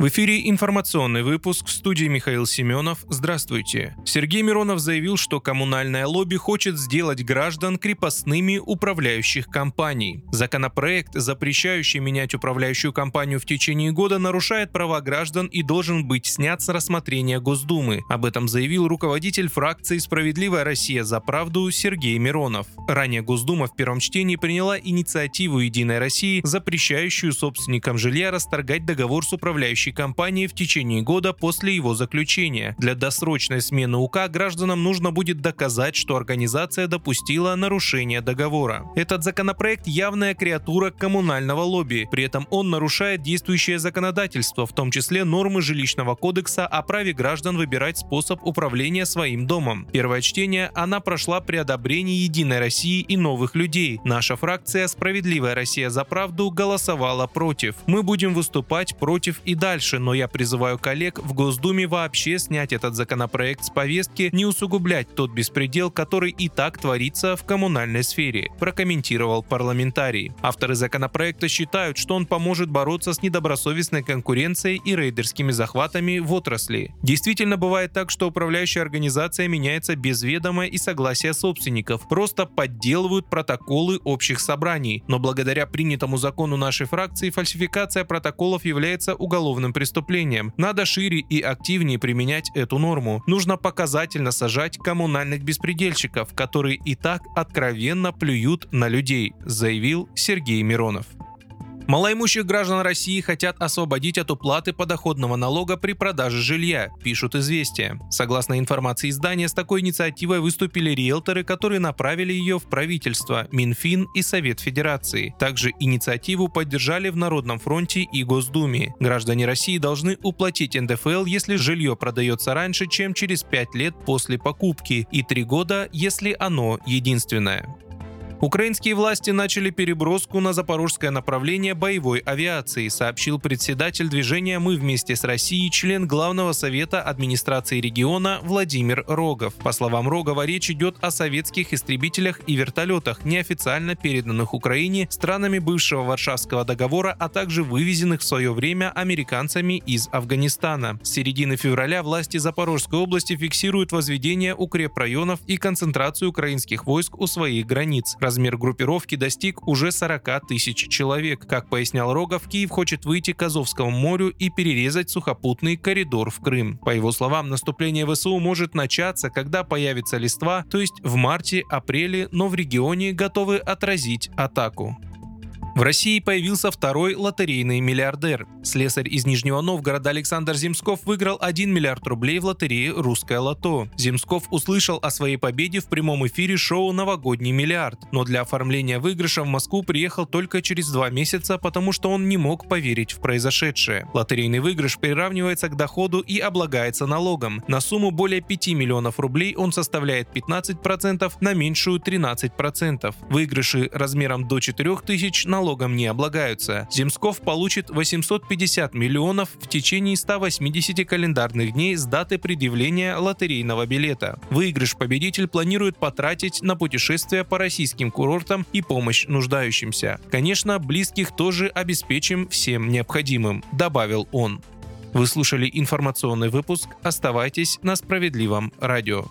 В эфире информационный выпуск в студии Михаил Семенов. Здравствуйте. Сергей Миронов заявил, что коммунальное лобби хочет сделать граждан крепостными управляющих компаний. Законопроект, запрещающий менять управляющую компанию в течение года, нарушает права граждан и должен быть снят с рассмотрения Госдумы. Об этом заявил руководитель фракции «Справедливая Россия за правду» Сергей Миронов. Ранее Госдума в первом чтении приняла инициативу «Единой России», запрещающую собственникам жилья расторгать договор с управляющей управляющей компании в течение года после его заключения. Для досрочной смены УК гражданам нужно будет доказать, что организация допустила нарушение договора. Этот законопроект явная креатура коммунального лобби. При этом он нарушает действующее законодательство, в том числе нормы жилищного кодекса о праве граждан выбирать способ управления своим домом. Первое чтение она прошла при одобрении Единой России и новых людей. Наша фракция «Справедливая Россия за правду» голосовала против. Мы будем выступать против и дальше дальше, но я призываю коллег в Госдуме вообще снять этот законопроект с повестки, не усугублять тот беспредел, который и так творится в коммунальной сфере, прокомментировал парламентарий. Авторы законопроекта считают, что он поможет бороться с недобросовестной конкуренцией и рейдерскими захватами в отрасли. Действительно бывает так, что управляющая организация меняется без ведома и согласия собственников, просто подделывают протоколы общих собраний. Но благодаря принятому закону нашей фракции фальсификация протоколов является уголовным уголовным преступлением. Надо шире и активнее применять эту норму. Нужно показательно сажать коммунальных беспредельщиков, которые и так откровенно плюют на людей, заявил Сергей Миронов. Малоимущих граждан России хотят освободить от уплаты подоходного налога при продаже жилья, пишут «Известия». Согласно информации издания, с такой инициативой выступили риэлторы, которые направили ее в правительство, Минфин и Совет Федерации. Также инициативу поддержали в Народном фронте и Госдуме. Граждане России должны уплатить НДФЛ, если жилье продается раньше, чем через 5 лет после покупки, и 3 года, если оно единственное. Украинские власти начали переброску на запорожское направление боевой авиации, сообщил председатель движения «Мы вместе с Россией», член Главного совета администрации региона Владимир Рогов. По словам Рогова, речь идет о советских истребителях и вертолетах, неофициально переданных Украине странами бывшего Варшавского договора, а также вывезенных в свое время американцами из Афганистана. С середины февраля власти Запорожской области фиксируют возведение укрепрайонов и концентрацию украинских войск у своих границ. Размер группировки достиг уже 40 тысяч человек. Как пояснял Рогов, Киев хочет выйти к Азовскому морю и перерезать сухопутный коридор в Крым. По его словам, наступление ВСУ может начаться, когда появится листва, то есть в марте-апреле, но в регионе готовы отразить атаку. В России появился второй лотерейный миллиардер. Слесарь из Нижнего Новгорода Александр Земсков выиграл 1 миллиард рублей в лотерее «Русское лото». Земсков услышал о своей победе в прямом эфире шоу «Новогодний миллиард», но для оформления выигрыша в Москву приехал только через два месяца, потому что он не мог поверить в произошедшее. Лотерейный выигрыш приравнивается к доходу и облагается налогом. На сумму более 5 миллионов рублей он составляет 15%, на меньшую 13%. Выигрыши размером до 4 тысяч налог налогом не облагаются. Земсков получит 850 миллионов в течение 180 календарных дней с даты предъявления лотерейного билета. Выигрыш победитель планирует потратить на путешествия по российским курортам и помощь нуждающимся. Конечно, близких тоже обеспечим всем необходимым, добавил он. Вы слушали информационный выпуск. Оставайтесь на справедливом радио.